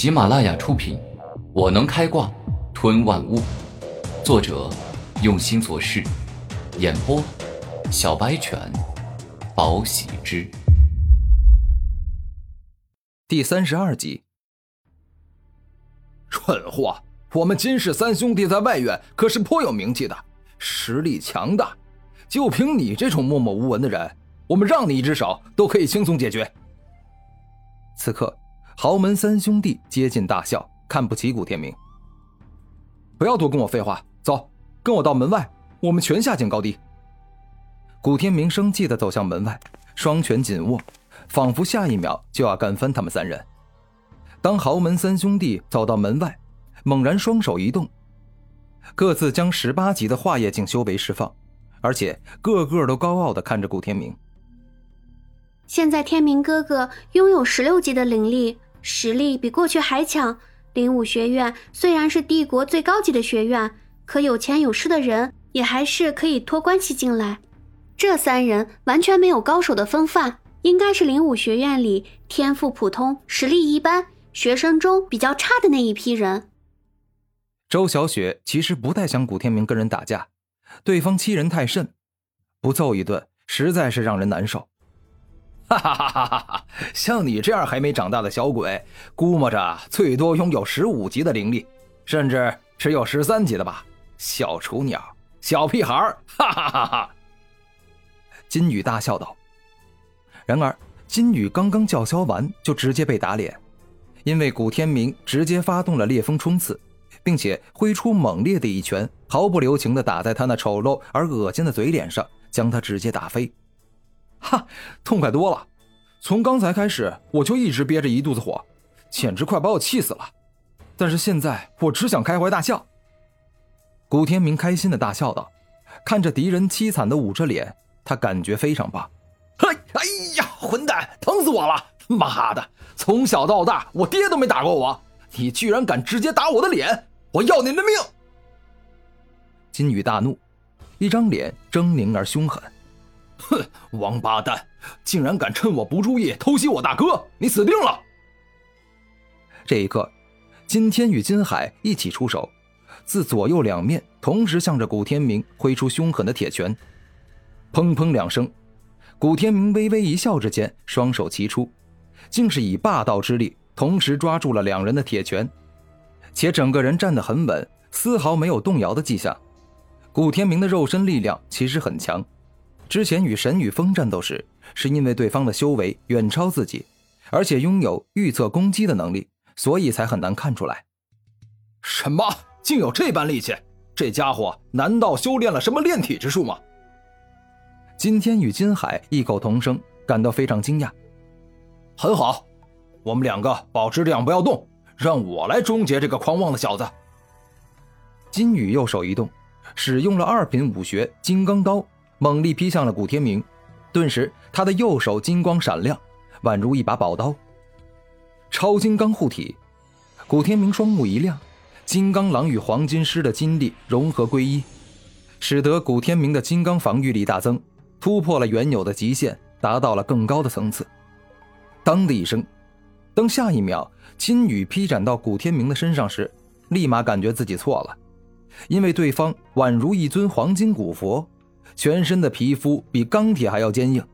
喜马拉雅出品，《我能开挂吞万物》，作者用心做事，演播小白犬，宝喜之，第三十二集。蠢货！我们金氏三兄弟在外院可是颇有名气的，实力强大。就凭你这种默默无闻的人，我们让你一只手都可以轻松解决。此刻，豪门三兄弟接近大笑，看不起古天明。不要多跟我废话，走，跟我到门外，我们全下见高低。古天明生气的走向门外，双拳紧握，仿佛下一秒就要干翻他们三人。当豪门三兄弟走到门外，猛然双手一动，各自将十八级的化液境修为释放，而且个个都高傲的看着古天明。现在天明哥哥拥有十六级的灵力，实力比过去还强。灵武学院虽然是帝国最高级的学院，可有钱有势的人也还是可以托关系进来。这三人完全没有高手的风范，应该是灵武学院里天赋普通、实力一般、学生中比较差的那一批人。周小雪其实不太想古天明跟人打架，对方欺人太甚，不揍一顿实在是让人难受。哈哈哈哈哈哈！像你这样还没长大的小鬼，估摸着最多拥有十五级的灵力，甚至只有十三级的吧？小雏鸟，小屁孩哈哈哈哈！金宇大笑道。然而，金宇刚刚叫嚣完，就直接被打脸，因为古天明直接发动了烈风冲刺。并且挥出猛烈的一拳，毫不留情地打在他那丑陋而恶心的嘴脸上，将他直接打飞。哈，痛快多了！从刚才开始，我就一直憋着一肚子火，简直快把我气死了。但是现在，我只想开怀大笑。古天明开心的大笑道，看着敌人凄惨的捂着脸，他感觉非常棒。嘿，哎呀，混蛋，疼死我了！妈的，从小到大，我爹都没打过我，你居然敢直接打我的脸！我要你的命！金宇大怒，一张脸狰狞而凶狠。哼，王八蛋，竟然敢趁我不注意偷袭我大哥，你死定了！这一刻，金天与金海一起出手，自左右两面同时向着古天明挥出凶狠的铁拳。砰砰两声，古天明微微一笑之间，双手齐出，竟是以霸道之力同时抓住了两人的铁拳。且整个人站得很稳，丝毫没有动摇的迹象。古天明的肉身力量其实很强，之前与神与风战斗时，是因为对方的修为远超自己，而且拥有预测攻击的能力，所以才很难看出来。什么？竟有这般力气？这家伙难道修炼了什么炼体之术吗？金天与金海异口同声，感到非常惊讶。很好，我们两个保持这样，不要动。让我来终结这个狂妄的小子。金宇右手一动，使用了二品武学金刚刀，猛力劈向了古天明。顿时，他的右手金光闪亮，宛如一把宝刀。超金刚护体，古天明双目一亮，金刚狼与黄金狮的金力融合归一，使得古天明的金刚防御力大增，突破了原有的极限，达到了更高的层次。当的一声。当下一秒金羽劈斩到古天明的身上时，立马感觉自己错了，因为对方宛如一尊黄金古佛，全身的皮肤比钢铁还要坚硬。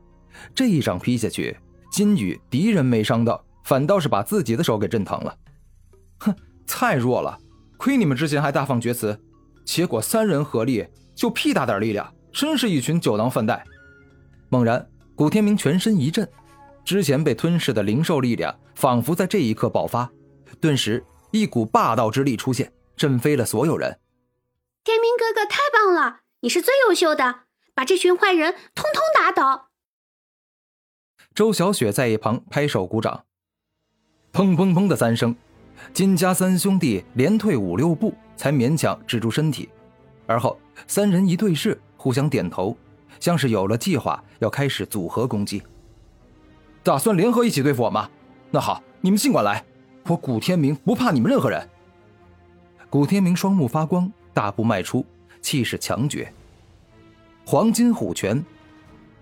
这一掌劈下去，金羽敌人没伤到，反倒是把自己的手给震疼了。哼，太弱了，亏你们之前还大放厥词，结果三人合力就屁大点力量，真是一群酒囊饭袋。猛然，古天明全身一震。之前被吞噬的灵兽力量，仿佛在这一刻爆发，顿时一股霸道之力出现，震飞了所有人。天明哥哥太棒了，你是最优秀的，把这群坏人通通打倒。周小雪在一旁拍手鼓掌。砰砰砰的三声，金家三兄弟连退五六步，才勉强止住身体。而后三人一对视，互相点头，像是有了计划，要开始组合攻击。打算联合一起对付我吗？那好，你们尽管来，我古天明不怕你们任何人。古天明双目发光，大步迈出，气势强绝。黄金虎拳，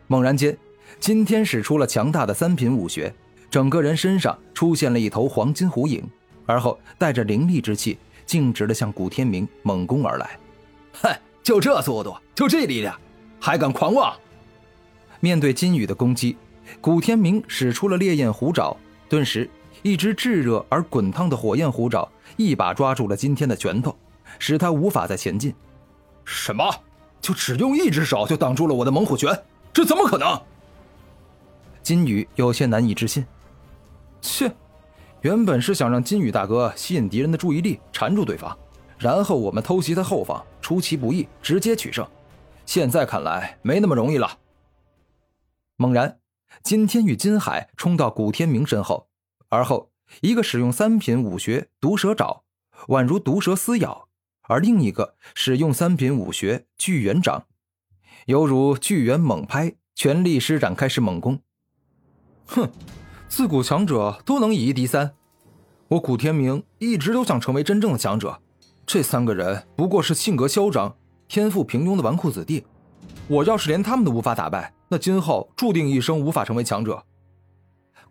猛然间，今天使出了强大的三品武学，整个人身上出现了一头黄金虎影，而后带着凌厉之气，径直的向古天明猛攻而来。嗨，就这速度，就这力量，还敢狂妄！面对金羽的攻击，古天明使出了烈焰虎爪，顿时，一只炙热而滚烫的火焰虎爪一把抓住了金天的拳头，使他无法再前进。什么？就只用一只手就挡住了我的猛虎拳？这怎么可能？金宇有些难以置信。切，原本是想让金宇大哥吸引敌人的注意力，缠住对方，然后我们偷袭他后方，出其不意，直接取胜。现在看来没那么容易了。猛然，金天与金海冲到古天明身后，而后一个使用三品武学毒蛇爪，宛如毒蛇撕咬；而另一个使用三品武学巨猿掌，犹如巨猿猛拍，全力施展开始猛攻。哼，自古强者都能以一敌三，我古天明一直都想成为真正的强者。这三个人不过是性格嚣张、天赋平庸的纨绔子弟，我要是连他们都无法打败。那今后注定一生无法成为强者。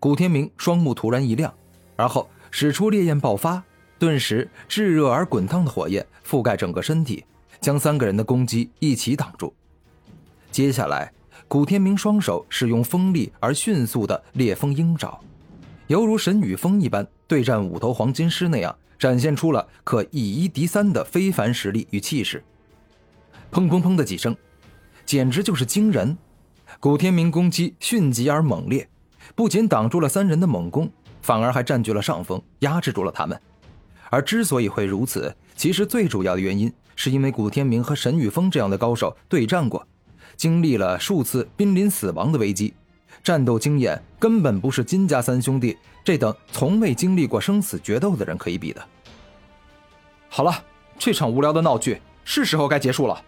古天明双目突然一亮，而后使出烈焰爆发，顿时炙热而滚烫的火焰覆盖整个身体，将三个人的攻击一起挡住。接下来，古天明双手使用锋利而迅速的烈风鹰爪，犹如神与风一般，对战五头黄金狮那样，展现出了可以一敌三的非凡实力与气势。砰砰砰的几声，简直就是惊人。古天明攻击迅疾而猛烈，不仅挡住了三人的猛攻，反而还占据了上风，压制住了他们。而之所以会如此，其实最主要的原因是因为古天明和沈宇峰这样的高手对战过，经历了数次濒临死亡的危机，战斗经验根本不是金家三兄弟这等从未经历过生死决斗的人可以比的。好了，这场无聊的闹剧是时候该结束了。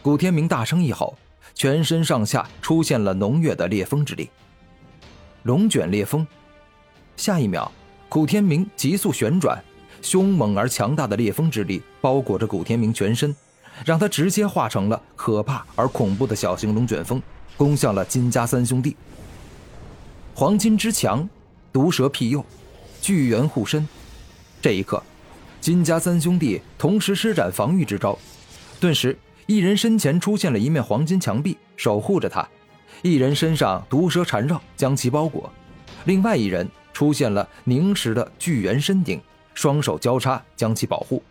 古天明大声一吼。全身上下出现了浓郁的烈风之力，龙卷烈风。下一秒，古天明急速旋转，凶猛而强大的烈风之力包裹着古天明全身，让他直接化成了可怕而恐怖的小型龙卷风，攻向了金家三兄弟。黄金之墙，毒蛇庇佑，巨猿护身。这一刻，金家三兄弟同时施展防御之招，顿时。一人身前出现了一面黄金墙壁，守护着他；一人身上毒蛇缠绕，将其包裹；另外一人出现了凝实的巨猿身顶，双手交叉将其保护。